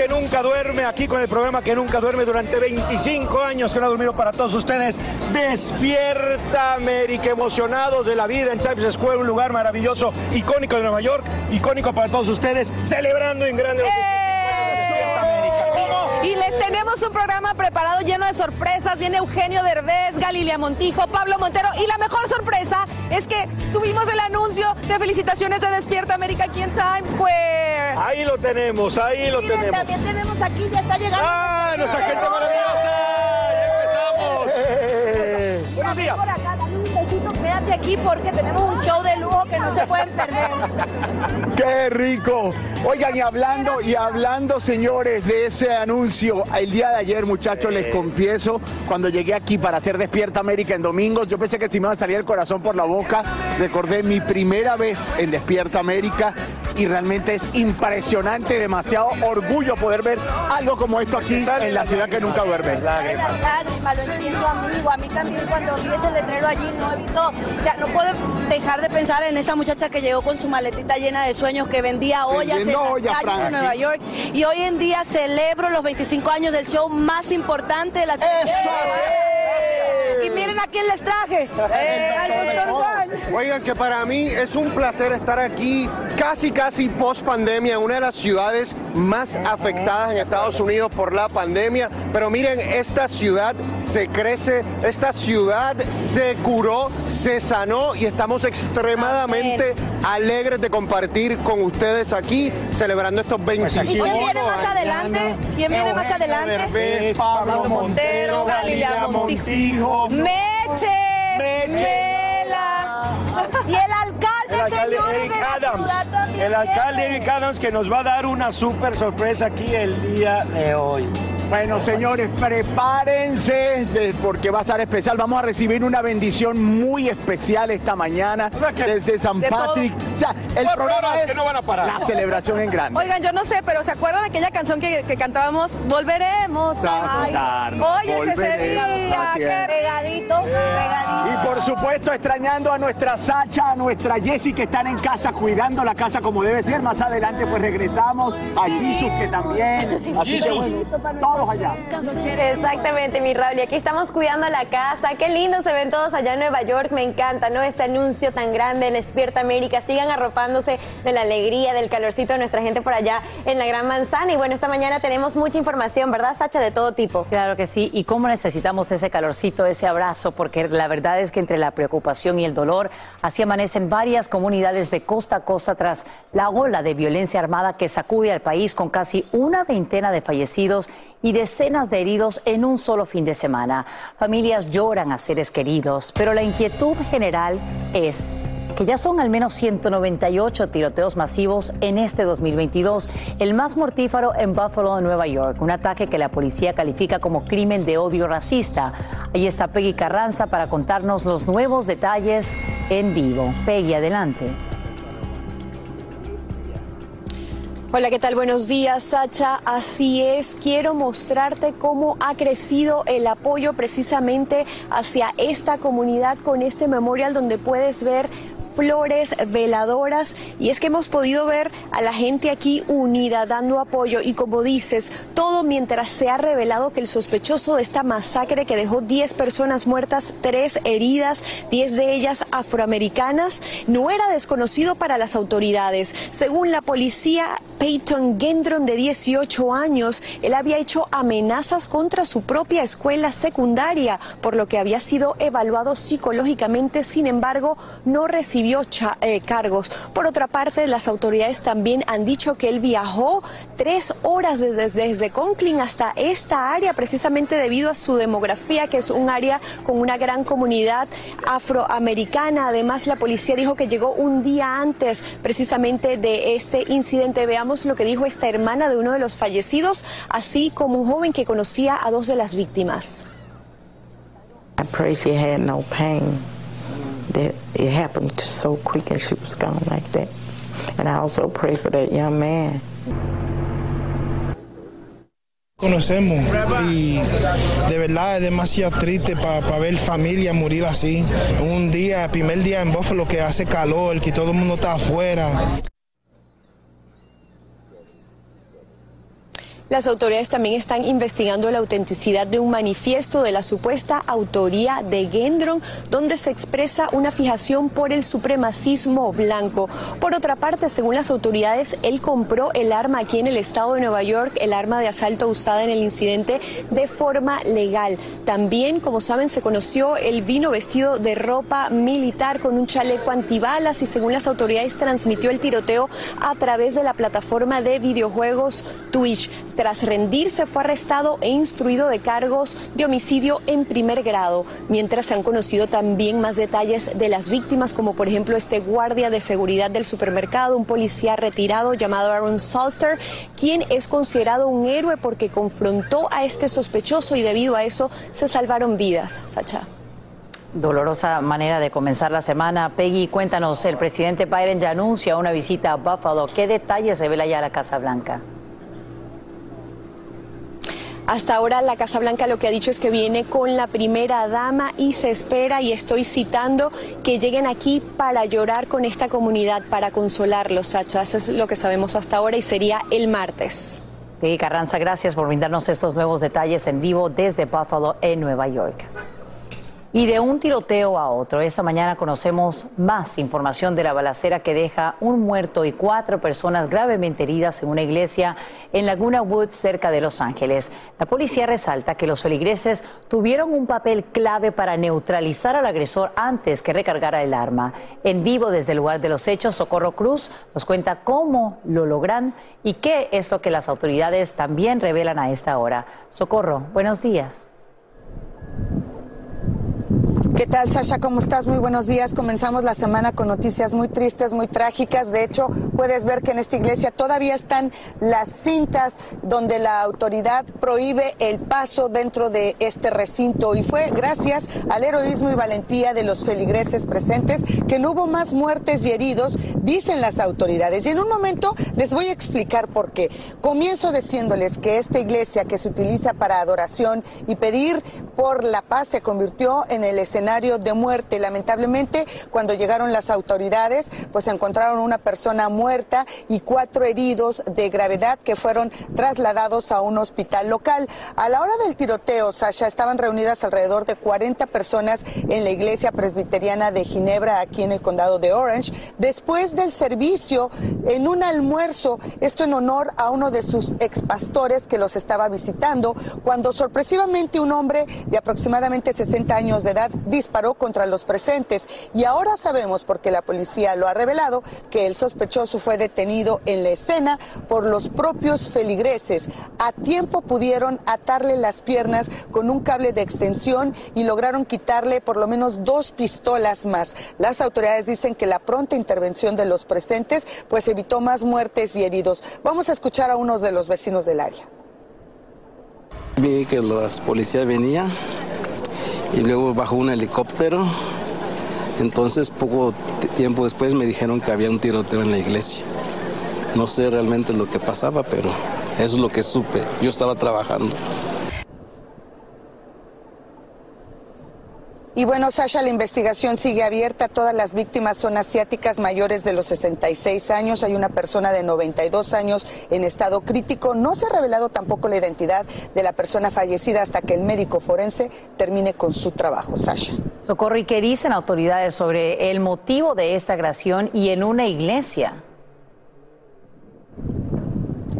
que nunca duerme, aquí con el programa que nunca duerme durante 25 años que no ha dormido para todos ustedes. Despierta América, emocionados de la vida en Times Square, un lugar maravilloso, icónico de Nueva York, icónico para todos ustedes, celebrando en grande tenemos un programa preparado lleno de sorpresas. Viene Eugenio Derbez, Galilia Montijo, Pablo Montero. Y la mejor sorpresa es que tuvimos el anuncio de felicitaciones de Despierta América aquí en Times Square. Ahí lo tenemos, ahí lo Miren, tenemos. también tenemos aquí, ya está llegando. ¡Ah, nuestra gente maravillosa! ¡Ya empezamos! Eh, Buenos días. Aquí porque tenemos un show de lujo que no se pueden perder. ¡Qué rico! Oigan, y hablando, y hablando, señores, de ese anuncio, el día de ayer, muchachos, les confieso, cuando llegué aquí para hacer Despierta América en domingos, yo pensé que si me iba a salir el corazón por la boca. Recordé mi primera vez en Despierta América y realmente es impresionante, demasiado orgullo poder ver algo como esto aquí en la ciudad que nunca duerme. Las lágrimas, lo entiendo, amigo. A mí también cuando vi ese letrero allí no he visto, o sea, no puedo dejar de pensar en esa muchacha que llegó con su maletita llena de sueños, que vendía ollas en Vendiendo las ollas, calles de Fran, Nueva. York. Y hoy en día celebro los 25 años del show más importante de la televisión. Y miren a quién les traje. Eh. Oigan, que para mí es un placer estar aquí casi, casi post pandemia en una de las ciudades más afectadas en Estados Unidos por la pandemia. Pero miren, esta ciudad se crece, esta ciudad se curó, se sanó y estamos extremadamente alegres de compartir con ustedes aquí celebrando estos ¿Y 25 quién viene más adelante? ¿Quién viene más adelante? Pablo Montero, Galilea Montijo, Meche, Mela Adams. El alcalde. Eric Adams que nos va a dar una súper sorpresa aquí el día de hoy. Bueno, señores, prepárense de- porque va a estar especial. Vamos a recibir una bendición muy especial esta mañana desde San de todo. Patrick. O sea, el programa es la celebración en grande. Oigan, yo no sé, pero ¿se acuerdan aquella canción que, que cantábamos? Volveremos. A Ay, Oye, ese volveremos día, a qué siempre. regadito, regadito. Supuesto, extrañando a nuestra Sacha, a nuestra Jessie que están en casa, cuidando la casa como debe ser. Más adelante, pues regresamos a Jesus, que también. Así que, bueno, todo todos allá. Exactamente, mi Raúl. Y aquí estamos cuidando la casa. Qué lindo se ven todos allá en Nueva York. Me encanta, ¿no? Este anuncio tan grande en Despierta América. Sigan arropándose de la alegría, del calorcito de nuestra gente por allá en la Gran Manzana. Y bueno, esta mañana tenemos mucha información, ¿verdad, Sacha? De todo tipo. Claro que sí. Y cómo necesitamos ese calorcito, ese abrazo, porque la verdad es que entre la preocupación y el dolor, así amanecen varias comunidades de costa a costa tras la ola de violencia armada que sacude al país con casi una veintena de fallecidos y decenas de heridos en un solo fin de semana. Familias lloran a seres queridos, pero la inquietud general es que ya son al menos 198 tiroteos masivos en este 2022, el más mortífero en Buffalo, Nueva York, un ataque que la policía califica como crimen de odio racista. Ahí está Peggy Carranza para contarnos los nuevos detalles en vivo. Peggy, adelante. Hola, ¿qué tal? Buenos días, Sacha. Así es, quiero mostrarte cómo ha crecido el apoyo precisamente hacia esta comunidad con este memorial donde puedes ver flores, veladoras. Y es que hemos podido ver a la gente aquí unida, dando apoyo. Y como dices, todo mientras se ha revelado que el sospechoso de esta masacre que dejó 10 personas muertas, 3 heridas, 10 de ellas afroamericanas, no era desconocido para las autoridades. Según la policía, Peyton Gendron, de 18 años, él había hecho amenazas contra su propia escuela secundaria, por lo que había sido evaluado psicológicamente, sin embargo, no recibió eh, cargos. Por otra parte, las autoridades también han dicho que él viajó tres horas desde, desde Conklin hasta esta área, precisamente debido a su demografía, que es un área con una gran comunidad afroamericana. Además, la policía dijo que llegó un día antes precisamente de este incidente. Veamos lo que dijo esta hermana de uno de los fallecidos, así como un joven que conocía a dos de las víctimas. That it happened so quick and she was gone like that. And I also pray for that young man. Conocemos y de verdad es demasiado triste para pa ver familia morir así. Un día, primer día en Buffalo que hace calor, que todo el mundo está afuera. Las autoridades también están investigando la autenticidad de un manifiesto de la supuesta autoría de Gendron, donde se expresa una fijación por el supremacismo blanco. Por otra parte, según las autoridades, él compró el arma aquí en el estado de Nueva York, el arma de asalto usada en el incidente, de forma legal. También, como saben, se conoció el vino vestido de ropa militar con un chaleco antibalas y según las autoridades transmitió el tiroteo a través de la plataforma de videojuegos Twitch. Tras rendirse fue arrestado e instruido de cargos de homicidio en primer grado, mientras se han conocido también más detalles de las víctimas, como por ejemplo este guardia de seguridad del supermercado, un policía retirado llamado Aaron Salter, quien es considerado un héroe porque confrontó a este sospechoso y debido a eso se salvaron vidas. Sacha. Dolorosa manera de comenzar la semana. Peggy, cuéntanos, el presidente Biden ya anuncia una visita a Buffalo. ¿Qué detalles revela ya la Casa Blanca? Hasta ahora la Casa Blanca lo que ha dicho es que viene con la primera dama y se espera, y estoy citando, que lleguen aquí para llorar con esta comunidad, para consolarlos, Sacha. Eso es lo que sabemos hasta ahora y sería el martes. Carranza, gracias por brindarnos estos nuevos detalles en vivo desde Buffalo, en Nueva York. Y de un tiroteo a otro, esta mañana conocemos más información de la balacera que deja un muerto y cuatro personas gravemente heridas en una iglesia en Laguna Woods, cerca de Los Ángeles. La policía resalta que los feligreses tuvieron un papel clave para neutralizar al agresor antes que recargara el arma. En vivo desde el lugar de los hechos, Socorro Cruz nos cuenta cómo lo logran y qué es lo que las autoridades también revelan a esta hora. Socorro, buenos días. ¿Qué tal, Sasha? ¿Cómo estás? Muy buenos días. Comenzamos la semana con noticias muy tristes, muy trágicas. De hecho, puedes ver que en esta iglesia todavía están las cintas donde la autoridad prohíbe el paso dentro de este recinto. Y fue gracias al heroísmo y valentía de los feligreses presentes que no hubo más muertes y heridos, dicen las autoridades. Y en un momento les voy a explicar por qué. Comienzo diciéndoles que esta iglesia que se utiliza para adoración y pedir por la paz se convirtió en el escenario de muerte. Lamentablemente, cuando llegaron las autoridades, pues encontraron una persona muerta y cuatro heridos de gravedad que fueron trasladados a un hospital local. A la hora del tiroteo, Sasha, estaban reunidas alrededor de 40 personas en la iglesia presbiteriana de Ginebra, aquí en el condado de Orange, después del servicio en un almuerzo, esto en honor a uno de sus expastores que los estaba visitando, cuando sorpresivamente un hombre de aproximadamente 60 años de edad disparó contra los presentes. Y ahora sabemos, porque la policía lo ha revelado, que el sospechoso fue detenido en la escena por los propios feligreses. A tiempo pudieron atarle las piernas con un cable de extensión y lograron quitarle por lo menos dos pistolas más. Las autoridades dicen que la pronta intervención de los presentes pues evitó más muertes y heridos. Vamos a escuchar a uno de los vecinos del área. Vi que las policías venían y luego bajó un helicóptero. Entonces poco tiempo después me dijeron que había un tiroteo en la iglesia. No sé realmente lo que pasaba, pero eso es lo que supe. Yo estaba trabajando. Y bueno, Sasha, la investigación sigue abierta. Todas las víctimas son asiáticas mayores de los 66 años. Hay una persona de 92 años en estado crítico. No se ha revelado tampoco la identidad de la persona fallecida hasta que el médico forense termine con su trabajo. Sasha. Socorro, ¿y qué dicen autoridades sobre el motivo de esta agresión y en una iglesia?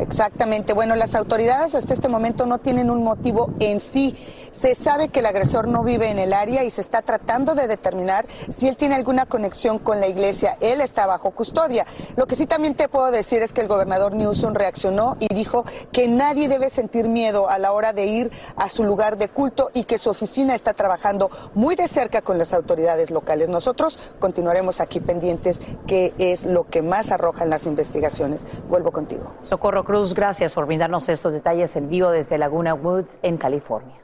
Exactamente. Bueno, las autoridades hasta este momento no tienen un motivo en sí. Se sabe que el agresor no vive en el área y se está tratando de determinar si él tiene alguna conexión con la iglesia. Él está bajo custodia. Lo que sí también te puedo decir es que el gobernador Newsom reaccionó y dijo que nadie debe sentir miedo a la hora de ir a su lugar de culto y que su oficina está trabajando muy de cerca con las autoridades locales. Nosotros continuaremos aquí pendientes qué es lo que más arrojan las investigaciones. Vuelvo contigo. Socorro Cruz, gracias por brindarnos estos detalles en vivo desde Laguna Woods, en California.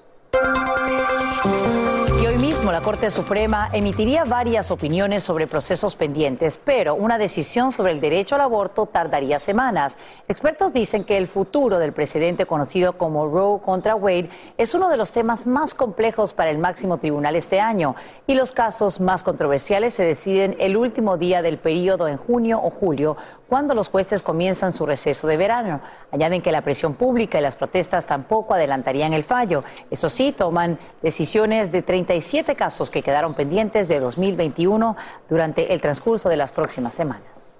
Y hoy mismo la Corte Suprema emitiría varias opiniones sobre procesos pendientes, pero una decisión sobre el derecho al aborto tardaría semanas. Expertos dicen que el futuro del presidente conocido como Roe contra Wade es uno de los temas más complejos para el máximo tribunal este año y los casos más controversiales se deciden el último día del periodo en junio o julio, cuando los jueces comienzan su receso de verano. Añaden que la presión pública y las protestas tampoco adelantarían el fallo. Eso sí, toman decisiones de 37 casos que quedaron pendientes de 2021 durante el transcurso de las próximas semanas.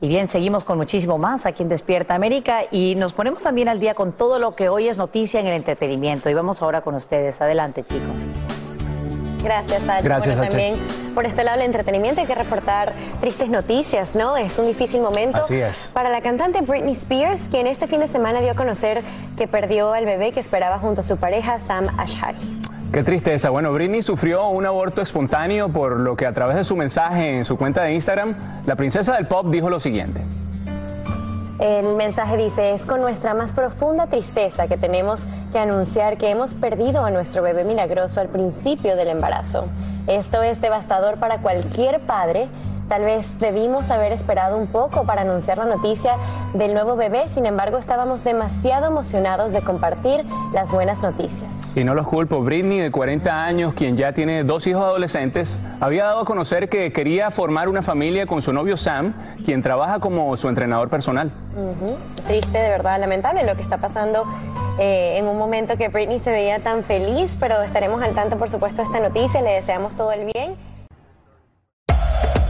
Y bien, seguimos con muchísimo más aquí en Despierta América y nos ponemos también al día con todo lo que hoy es noticia en el entretenimiento. Y vamos ahora con ustedes. Adelante, chicos. Gracias, Sacha. Gracias, bueno, también por este lado del entretenimiento hay que reportar tristes noticias, ¿no? Es un difícil momento Así es. para la cantante Britney Spears, quien este fin de semana dio a conocer que perdió al bebé que esperaba junto a su pareja Sam Ashari. Qué tristeza. Bueno, Britney sufrió un aborto espontáneo, por lo que a través de su mensaje en su cuenta de Instagram, la princesa del pop dijo lo siguiente. El mensaje dice, es con nuestra más profunda tristeza que tenemos que anunciar que hemos perdido a nuestro bebé milagroso al principio del embarazo. Esto es devastador para cualquier padre. Tal vez debimos haber esperado un poco para anunciar la noticia del nuevo bebé, sin embargo estábamos demasiado emocionados de compartir las buenas noticias. Y no los culpo. Britney, de 40 años, quien ya tiene dos hijos adolescentes, había dado a conocer que quería formar una familia con su novio Sam, quien trabaja como su entrenador personal. Triste, de verdad, lamentable lo que está pasando eh, en un momento que Britney se veía tan feliz, pero estaremos al tanto, por supuesto, de esta noticia. Le deseamos todo el bien.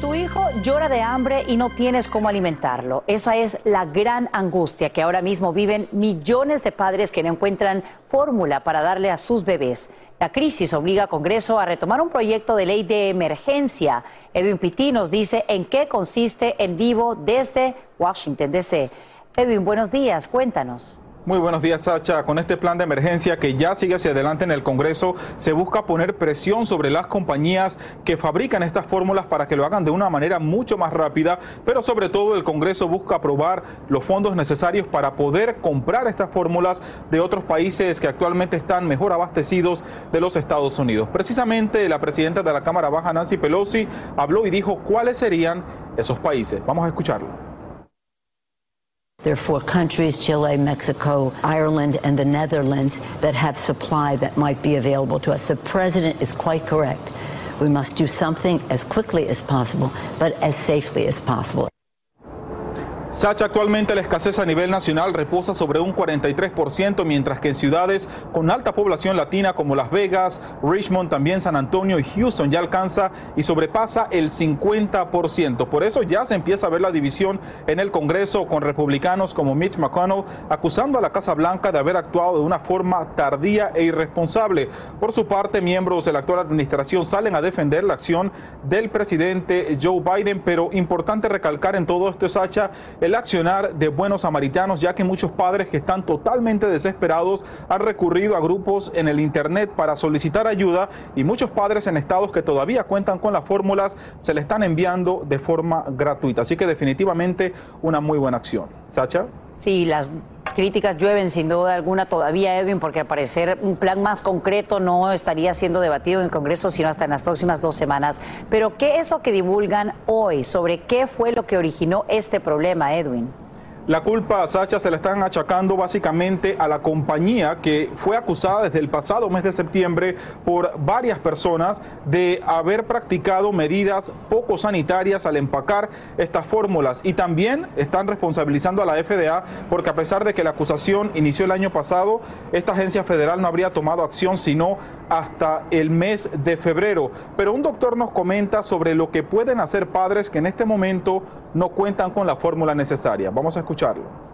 Tu hijo llora de hambre y no tienes cómo alimentarlo. Esa es la gran angustia que ahora mismo viven millones de padres que no encuentran fórmula para darle a sus bebés. La crisis obliga a Congreso a retomar un proyecto de ley de emergencia. Edwin Pitti nos dice en qué consiste en vivo desde Washington, D.C. Edwin, buenos días, cuéntanos. Muy buenos días, Sacha. Con este plan de emergencia que ya sigue hacia adelante en el Congreso, se busca poner presión sobre las compañías que fabrican estas fórmulas para que lo hagan de una manera mucho más rápida, pero sobre todo el Congreso busca aprobar los fondos necesarios para poder comprar estas fórmulas de otros países que actualmente están mejor abastecidos de los Estados Unidos. Precisamente la presidenta de la Cámara Baja, Nancy Pelosi, habló y dijo cuáles serían esos países. Vamos a escucharlo. There are four countries Chile, Mexico, Ireland, and the Netherlands that have supply that might be available to us. The president is quite correct. We must do something as quickly as possible, but as safely as possible. Sacha, actualmente la escasez a nivel nacional reposa sobre un 43%, mientras que en ciudades con alta población latina como Las Vegas, Richmond, también San Antonio y Houston ya alcanza y sobrepasa el 50%. Por eso ya se empieza a ver la división en el Congreso con republicanos como Mitch McConnell acusando a la Casa Blanca de haber actuado de una forma tardía e irresponsable. Por su parte, miembros de la actual administración salen a defender la acción del presidente Joe Biden, pero importante recalcar en todo esto, Sacha, accionar de buenos samaritanos, ya que muchos padres que están totalmente desesperados han recurrido a grupos en el Internet para solicitar ayuda y muchos padres en estados que todavía cuentan con las fórmulas se le están enviando de forma gratuita. Así que definitivamente una muy buena acción. Sacha. Sí, las críticas llueven sin duda alguna todavía, Edwin, porque al parecer un plan más concreto no estaría siendo debatido en el Congreso sino hasta en las próximas dos semanas. Pero, ¿qué es lo que divulgan hoy sobre qué fue lo que originó este problema, Edwin? La culpa a Sacha se la están achacando básicamente a la compañía que fue acusada desde el pasado mes de septiembre por varias personas de haber practicado medidas poco sanitarias al empacar estas fórmulas. Y también están responsabilizando a la FDA porque a pesar de que la acusación inició el año pasado, esta agencia federal no habría tomado acción sino hasta el mes de febrero. Pero un doctor nos comenta sobre lo que pueden hacer padres que en este momento no cuentan con la fórmula necesaria. Vamos a escucharlo.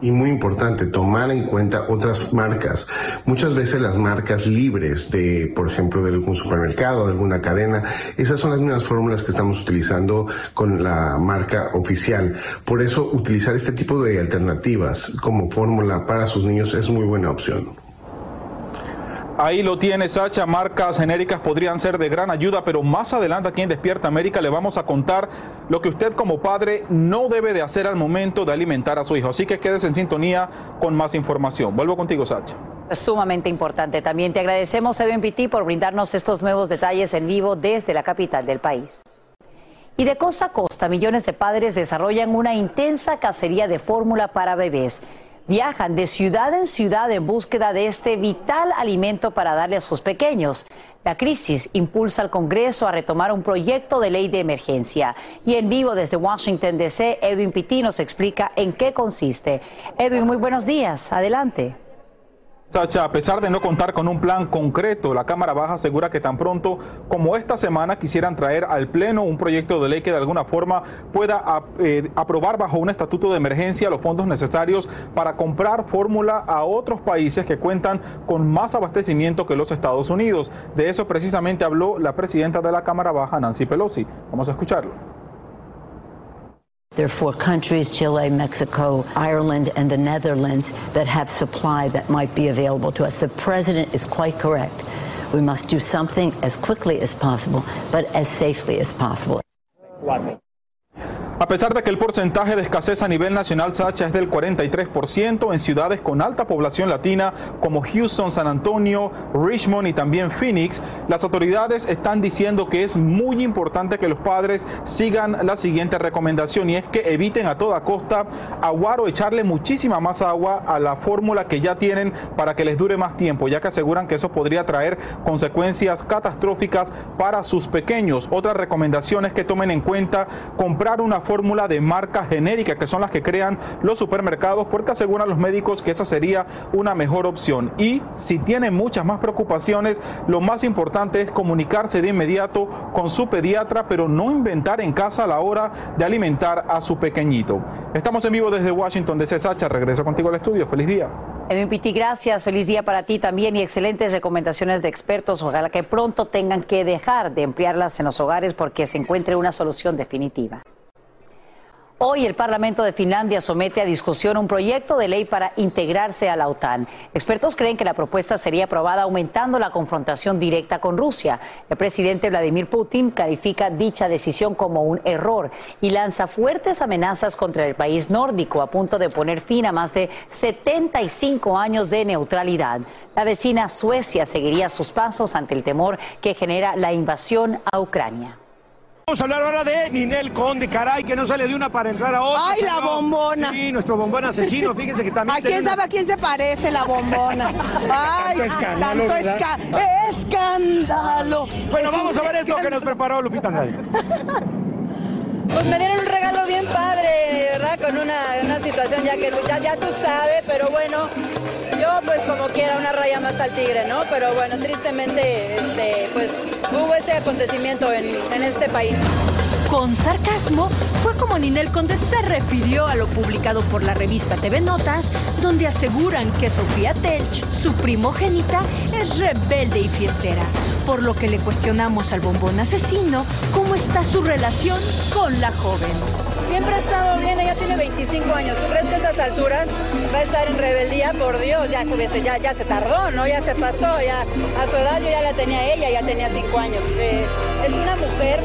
Y muy importante, tomar en cuenta otras marcas. Muchas veces las marcas libres de, por ejemplo, de algún supermercado, de alguna cadena, esas son las mismas fórmulas que estamos utilizando con la marca oficial. Por eso, utilizar este tipo de alternativas como fórmula para sus niños es muy buena opción. Ahí lo tiene Sacha, marcas genéricas podrían ser de gran ayuda, pero más adelante aquí en Despierta América le vamos a contar lo que usted como padre no debe de hacer al momento de alimentar a su hijo. Así que quédese en sintonía con más información. Vuelvo contigo, Sacha. Sumamente importante. También te agradecemos, Edwin Pitti, por brindarnos estos nuevos detalles en vivo desde la capital del país. Y de costa a costa, millones de padres desarrollan una intensa cacería de fórmula para bebés viajan de ciudad en ciudad en búsqueda de este vital alimento para darle a sus pequeños. La crisis impulsa al Congreso a retomar un proyecto de ley de emergencia. Y en vivo desde Washington, D.C., Edwin Pitti nos explica en qué consiste. Edwin, muy buenos días. Adelante. Sacha, a pesar de no contar con un plan concreto, la Cámara Baja asegura que tan pronto como esta semana quisieran traer al Pleno un proyecto de ley que de alguna forma pueda eh, aprobar bajo un estatuto de emergencia los fondos necesarios para comprar fórmula a otros países que cuentan con más abastecimiento que los Estados Unidos. De eso precisamente habló la presidenta de la Cámara Baja, Nancy Pelosi. Vamos a escucharlo. There are four countries Chile, Mexico, Ireland, and the Netherlands that have supply that might be available to us. The president is quite correct. We must do something as quickly as possible, but as safely as possible. A pesar de que el porcentaje de escasez a nivel nacional, Sacha, es del 43%, en ciudades con alta población latina como Houston, San Antonio, Richmond y también Phoenix, las autoridades están diciendo que es muy importante que los padres sigan la siguiente recomendación y es que eviten a toda costa aguar o echarle muchísima más agua a la fórmula que ya tienen para que les dure más tiempo, ya que aseguran que eso podría traer consecuencias catastróficas para sus pequeños. Otra recomendación es que tomen en cuenta comprar una fórmula de marca genérica, que son las que crean los supermercados, porque aseguran los médicos que esa sería una mejor opción. Y si tienen muchas más preocupaciones, lo más importante es comunicarse de inmediato con su pediatra, pero no inventar en casa a la hora de alimentar a su pequeñito. Estamos en vivo desde Washington, de Sacha. Regreso contigo al estudio. Feliz día. Pitti, gracias. Feliz día para ti también y excelentes recomendaciones de expertos. Ojalá que pronto tengan que dejar de emplearlas en los hogares porque se encuentre una solución definitiva. Hoy el Parlamento de Finlandia somete a discusión un proyecto de ley para integrarse a la OTAN. Expertos creen que la propuesta sería aprobada aumentando la confrontación directa con Rusia. El presidente Vladimir Putin califica dicha decisión como un error y lanza fuertes amenazas contra el país nórdico a punto de poner fin a más de 75 años de neutralidad. La vecina Suecia seguiría sus pasos ante el temor que genera la invasión a Ucrania. Vamos a hablar ahora de Ninel Conde, caray, que no sale de una para entrar a otra. ¡Ay, la bombona! Sí, nuestro bombón asesino, fíjense que también. ¿A quién sabe a quién se parece la bombona? ¡Ay, Tanto escándalo, tanto esca- escándalo! Bueno, Es vamos a ver esto que nos escándalo. preparó Lupita Andrade. Pues me dieron un regalo bien padre, ¿verdad? Con una, una situación ya que tú, ya, ya tú sabes, pero bueno, yo pues como quiera una raya más al tigre, ¿no? Pero bueno, tristemente, este, pues hubo ese acontecimiento en, en este país. Con sarcasmo fue como Ninel Conde se refirió a lo publicado por la revista TV Notas, donde aseguran que Sofía Telch, su primogénita, es rebelde y fiestera, por lo que le cuestionamos al bombón asesino cómo está su relación con la joven. Siempre ha estado bien, ella tiene 25 años. ¿Tú crees que a esas alturas va a estar en rebeldía? Por Dios, ya se, tardó, ¿no? Ya se pasó, a su edad yo ya la tenía ella, ya tenía 5 años. Eh, es una mujer,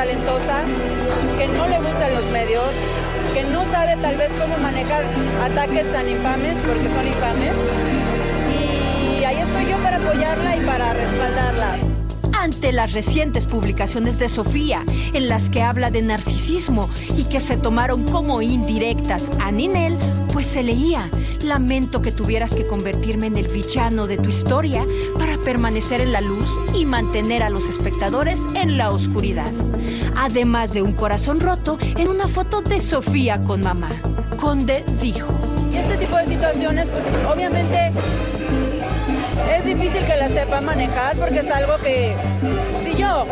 talentosa que no le gustan los medios, que no sabe tal vez cómo manejar ataques tan infames, porque son infames. Y ahí estoy yo para apoyarla y para respaldarla. ante las recientes publicaciones de Sofía, en las que habla de narcisismo y que se tomaron como indirectas a Ninel, pues se leía, lamento que tuvieras que convertirme en el villano de tu historia para permanecer en la luz y mantener a los espectadores en la oscuridad. Además de un corazón roto en una foto de Sofía con mamá. Conde dijo. Y este tipo de situaciones, pues obviamente es difícil que la sepa manejar porque es algo que, si yo,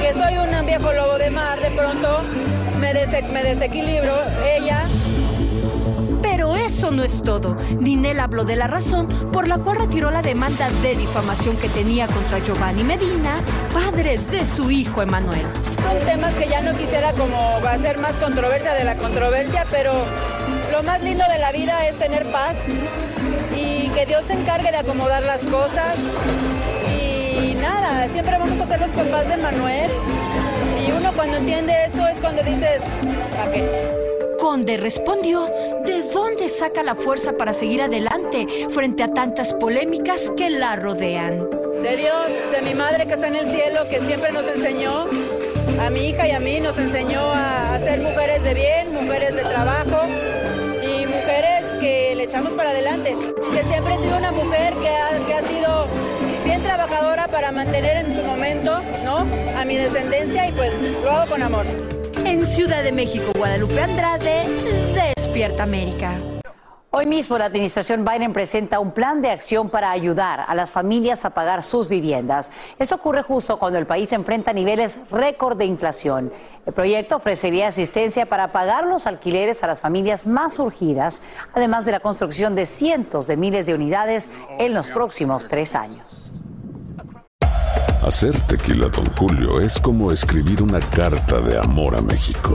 que soy un viejo lobo de mar, de pronto me, me desequilibro, ella eso no es todo. Ninel habló de la razón por la cual retiró la demanda de difamación que tenía contra Giovanni Medina, padre de su hijo Emanuel. son temas que ya no quisiera como hacer más controversia de la controversia, pero lo más lindo de la vida es tener paz y que Dios se encargue de acomodar las cosas. Y nada, siempre vamos a ser los papás de Manuel. Y uno cuando entiende eso es cuando dices, ¿para qué? Conde respondió de dónde saca la fuerza para seguir adelante frente a tantas polémicas que la rodean. De Dios, de mi madre que está en el cielo, que siempre nos enseñó, a mi hija y a mí nos enseñó a, a ser mujeres de bien, mujeres de trabajo y mujeres que le echamos para adelante. Que siempre he sido una mujer que ha, que ha sido bien trabajadora para mantener en su momento, ¿no? A mi descendencia y pues lo hago con amor. En Ciudad de México, Guadalupe Andrade, Despierta América. Hoy mismo la administración Biden presenta un plan de acción para ayudar a las familias a pagar sus viviendas. Esto ocurre justo cuando el país enfrenta niveles récord de inflación. El proyecto ofrecería asistencia para pagar los alquileres a las familias más urgidas, además de la construcción de cientos de miles de unidades en los próximos tres años. Hacer tequila, Don Julio, es como escribir una carta de amor a México.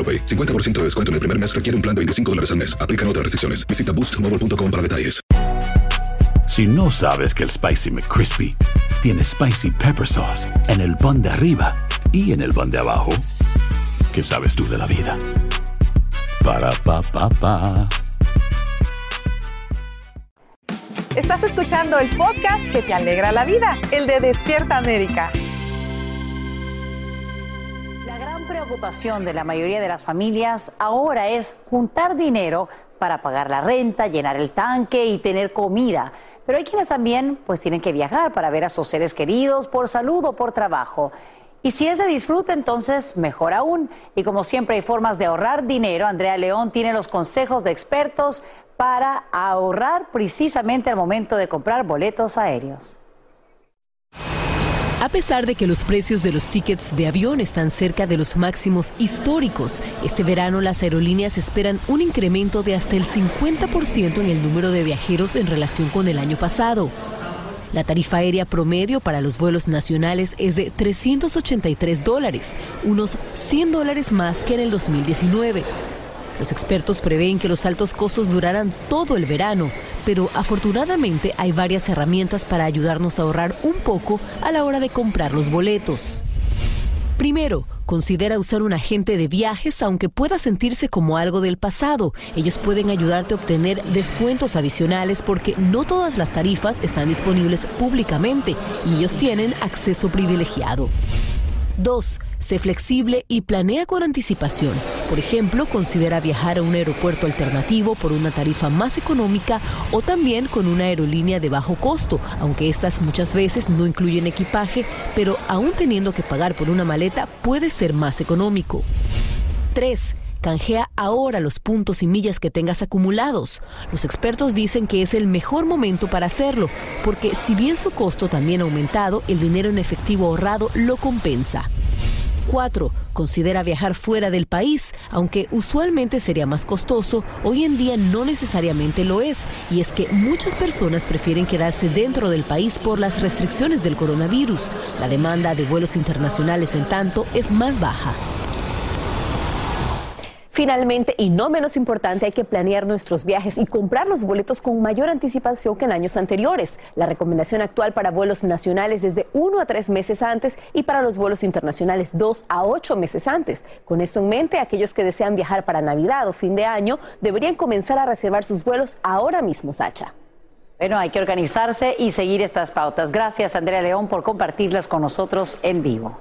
AroPay. 50% de descuento en el primer mes requiere un plan de 25 dólares al mes. Aplican otras restricciones. Visita boostmobile.com para detalles. Si no sabes que el Spicy McCrispy tiene Spicy Pepper Sauce en el pan de arriba y en el pan de abajo, ¿qué sabes tú de la vida? Para, pa, pa, pa. Estás escuchando el podcast que te alegra la vida, el de Despierta América. Preocupación de la mayoría de las familias ahora es juntar dinero para pagar la renta, llenar el tanque y tener comida. Pero hay quienes también pues tienen que viajar para ver a sus seres queridos por salud o por trabajo. Y si es de disfrute, entonces mejor aún. Y como siempre hay formas de ahorrar dinero, Andrea León tiene los consejos de expertos para ahorrar precisamente al momento de comprar boletos aéreos. A pesar de que los precios de los tickets de avión están cerca de los máximos históricos, este verano las aerolíneas esperan un incremento de hasta el 50% en el número de viajeros en relación con el año pasado. La tarifa aérea promedio para los vuelos nacionales es de 383 dólares, unos 100 dólares más que en el 2019. Los expertos prevén que los altos costos durarán todo el verano, pero afortunadamente hay varias herramientas para ayudarnos a ahorrar un poco a la hora de comprar los boletos. Primero, considera usar un agente de viajes aunque pueda sentirse como algo del pasado. Ellos pueden ayudarte a obtener descuentos adicionales porque no todas las tarifas están disponibles públicamente y ellos tienen acceso privilegiado. 2. Sé flexible y planea con anticipación. Por ejemplo, considera viajar a un aeropuerto alternativo por una tarifa más económica o también con una aerolínea de bajo costo, aunque estas muchas veces no incluyen equipaje, pero aún teniendo que pagar por una maleta puede ser más económico. 3. Canjea ahora los puntos y millas que tengas acumulados. Los expertos dicen que es el mejor momento para hacerlo, porque si bien su costo también ha aumentado, el dinero en efectivo ahorrado lo compensa. 4. Considera viajar fuera del país, aunque usualmente sería más costoso, hoy en día no necesariamente lo es, y es que muchas personas prefieren quedarse dentro del país por las restricciones del coronavirus. La demanda de vuelos internacionales, en tanto, es más baja. Finalmente, y no menos importante, hay que planear nuestros viajes y comprar los boletos con mayor anticipación que en años anteriores. La recomendación actual para vuelos nacionales es de 1 a 3 meses antes y para los vuelos internacionales 2 a 8 meses antes. Con esto en mente, aquellos que desean viajar para Navidad o fin de año deberían comenzar a reservar sus vuelos ahora mismo, Sacha. Bueno, hay que organizarse y seguir estas pautas. Gracias, Andrea León, por compartirlas con nosotros en vivo.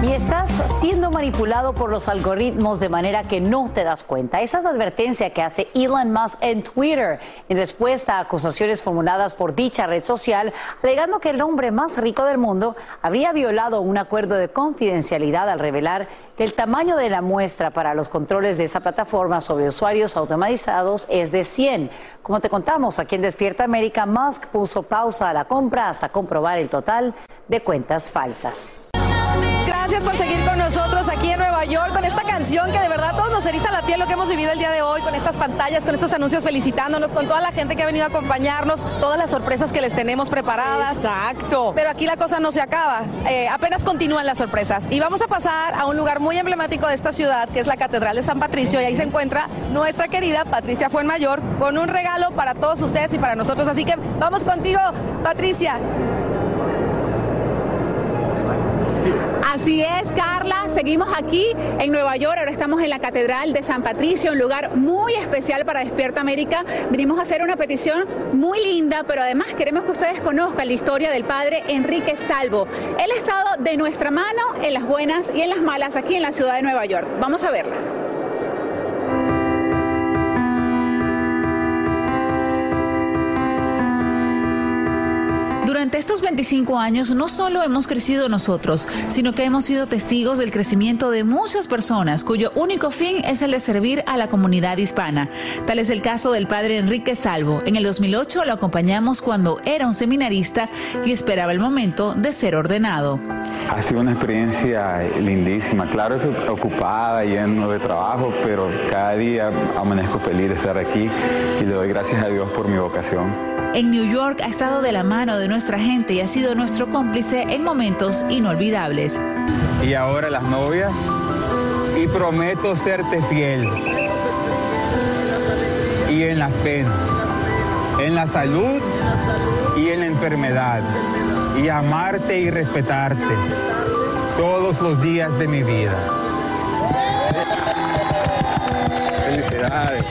Y estás siendo manipulado por los algoritmos de manera que no te das cuenta. Esa es la advertencia que hace Elon Musk en Twitter en respuesta a acusaciones formuladas por dicha red social, alegando que el hombre más rico del mundo habría violado un acuerdo de confidencialidad al revelar que el tamaño de la muestra para los controles de esa plataforma sobre usuarios automatizados es de 100. Como te contamos aquí en Despierta América, Musk puso pausa a la compra hasta comprobar el total de cuentas falsas. Gracias por seguir con nosotros aquí en Nueva York con esta canción que de verdad todos nos eriza la piel lo que hemos vivido el día de hoy con estas pantallas, con estos anuncios felicitándonos, con toda la gente que ha venido a acompañarnos, todas las sorpresas que les tenemos preparadas. Exacto. Pero aquí la cosa no se acaba, eh, apenas continúan las sorpresas. Y vamos a pasar a un lugar muy emblemático de esta ciudad que es la Catedral de San Patricio y ahí se encuentra nuestra querida Patricia Fuenmayor con un regalo para todos ustedes y para nosotros. Así que vamos contigo, Patricia. Así es, Carla. Seguimos aquí en Nueva York. Ahora estamos en la Catedral de San Patricio, un lugar muy especial para Despierta América. Vinimos a hacer una petición muy linda, pero además queremos que ustedes conozcan la historia del padre Enrique Salvo. Él ha estado de nuestra mano en las buenas y en las malas aquí en la ciudad de Nueva York. Vamos a verla. Durante estos 25 años no solo hemos crecido nosotros, sino que hemos sido testigos del crecimiento de muchas personas cuyo único fin es el de servir a la comunidad hispana. Tal es el caso del padre Enrique Salvo. En el 2008 lo acompañamos cuando era un seminarista y esperaba el momento de ser ordenado. Ha sido una experiencia lindísima, claro que ocupada, lleno de trabajo, pero cada día amanezco feliz de estar aquí y le doy gracias a Dios por mi vocación. En New York ha estado de la mano de nuestra gente y ha sido nuestro cómplice en momentos inolvidables. Y ahora las novias, y prometo serte fiel. Y en las penas, en la salud y en la enfermedad. Y amarte y respetarte todos los días de mi vida. Felicidades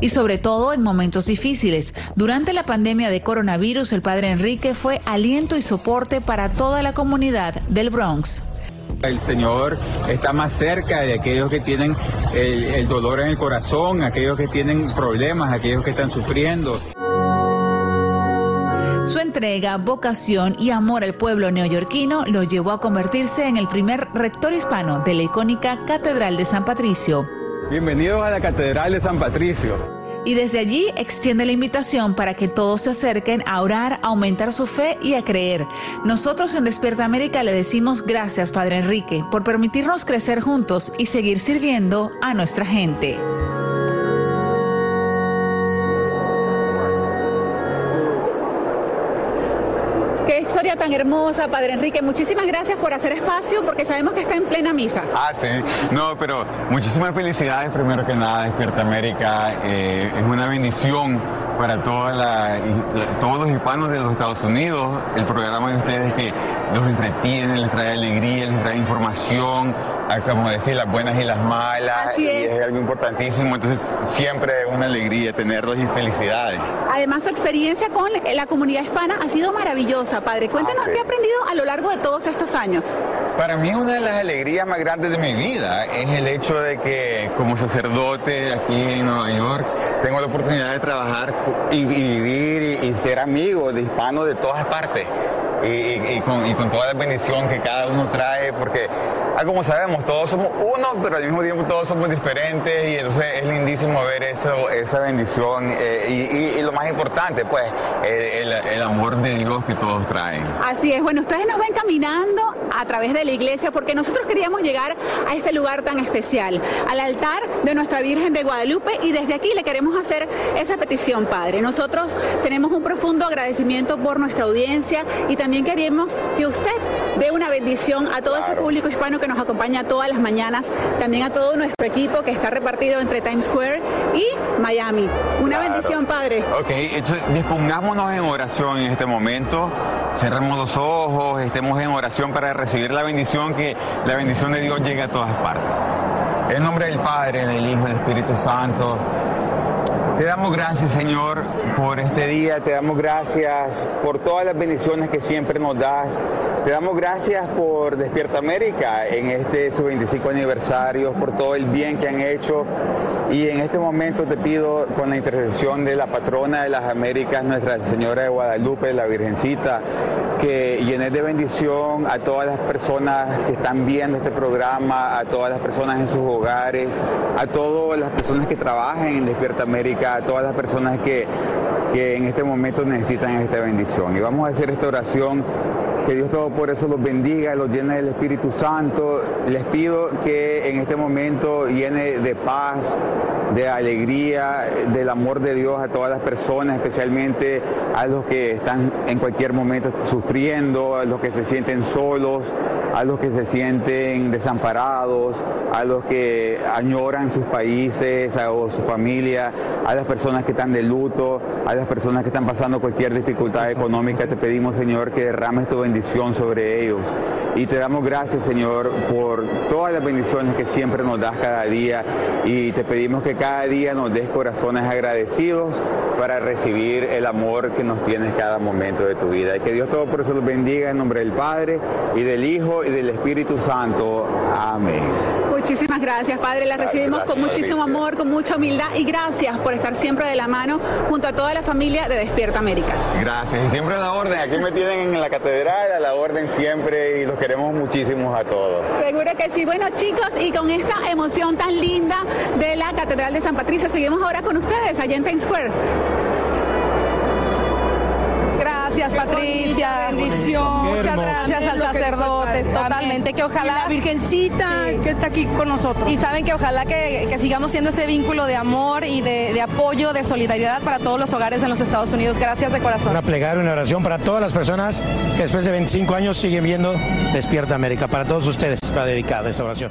y sobre todo en momentos difíciles. Durante la pandemia de coronavirus, el padre Enrique fue aliento y soporte para toda la comunidad del Bronx. El Señor está más cerca de aquellos que tienen el, dolor en el corazón, aquellos que tienen problemas, aquellos que están sufriendo. Su entrega, vocación y amor al pueblo neoyorquino lo llevó a convertirse en el primer rector hispano de la icónica Catedral de San Patricio. Bienvenidos a la Catedral de San Patricio. Y desde allí extiende la invitación para que todos se acerquen a orar, a aumentar su fe y a creer. Nosotros en Despierta América le decimos gracias, Padre Enrique, por permitirnos crecer juntos y seguir sirviendo a nuestra gente. Historia tan hermosa, Padre Enrique. Muchísimas gracias por hacer espacio porque sabemos que está en plena misa. Ah, sí. No, pero muchísimas felicidades primero que nada, Despierta América. Eh, es una bendición para toda la, todos los hispanos de los Estados Unidos. El programa de ustedes que los entretiene, les trae alegría, les trae información, como decir, las buenas y las malas. y es. algo importantísimo. Entonces, siempre es una alegría tenerlos y felicidades. Además, su experiencia con la comunidad hispana ha sido maravillosa, padre. Cuéntanos ah, qué ha aprendido a lo largo de todos estos años. Para mí, una de las alegrías más grandes de mi vida es el hecho de que, como sacerdote aquí en Nueva York, tengo la oportunidad de trabajar y, vivir y, ser amigo de hispanos de todas partes. Y, con, toda la bendición que cada uno trae, porque ah, como sabemos, todos somos uno, pero al mismo tiempo todos somos diferentes y entonces es lindísimo ver eso, esa bendición eh, y, lo más importante, pues, el, el, amor de Dios que todos traen. Así es, bueno, ustedes nos ven caminando a través de la iglesia porque nosotros queríamos llegar a este lugar tan especial, al altar de nuestra Virgen de Guadalupe y desde aquí le queremos hacer esa petición, Padre. Nosotros tenemos un profundo agradecimiento por nuestra audiencia y también queremos que usted dé una bendición a todo ese público hispano que nos acompaña todas las mañanas, también a todo nuestro equipo que está repartido entre Times Square y Miami. Una bendición, Padre. Ok, entonces dispongámonos en oración en este momento, cerremos los ojos, estemos en oración para recibir la bendición, que la bendición de Dios llegue a todas partes. En nombre del Padre, del Hijo del Espíritu Santo. Te damos gracias, Señor, por este día. Te damos gracias por todas las bendiciones que siempre nos das. Te damos gracias por Despierta América en este su 25 aniversario, por todo el bien que han hecho. Y en este momento te pido, con la intercesión de la patrona de las Américas, Nuestra Señora de Guadalupe, la Virgencita, que llenes de bendición a todas las personas que están viendo este programa, a todas las personas en sus hogares, a todas las personas que trabajan en Despierta América a todas las personas que, que en este momento necesitan esta bendición. Y vamos a hacer esta oración que Dios todo por eso los bendiga, los llene del Espíritu Santo. Les pido que en este momento llene de paz, de alegría, del amor de Dios a todas las personas, especialmente a los que están en cualquier momento sufriendo, a los que se sienten solos, a los que se sienten desamparados, a los que añoran sus países o su familia, a las personas que están de luto, a las personas que están pasando cualquier dificultad económica. Te pedimos, Señor, que derrames tu bendición sobre ellos. Y te damos gracias, Señor, por todas las bendiciones que siempre nos das cada día. Y te pedimos que cada día nos des corazones agradecidos para recibir el amor que nos tienes cada momento de tu vida. Y que Dios todo por eso los bendiga en nombre del Padre y del Hijo y del Espíritu Santo. Amén. Muchísimas gracias, Padre. La recibimos con muchísimo amor, con mucha humildad y gracias por estar siempre de la mano junto a toda la familia de Despierta América. Gracias. Y siempre a la orden. Aquí me tienen en la catedral, a la orden siempre y los queremos muchísimo a todos. Seguro que sí. Bueno, chicos, y con esta emoción tan linda de la Catedral de San Patricio, seguimos ahora con ustedes allá en Times Square. Gracias, Patricia. bendición. Muchas gracias al sacerdote. Totalmente. Que ojalá. la Virgencita que está aquí con nosotros. Y saben que ojalá que, que sigamos siendo ese vínculo de amor y de, de apoyo, de solidaridad para todos los hogares en los Estados Unidos. Gracias de corazón. Una plegaria, una oración para todas las personas que después de 25 años siguen viendo Despierta América. Para todos ustedes va dedicada esta oración.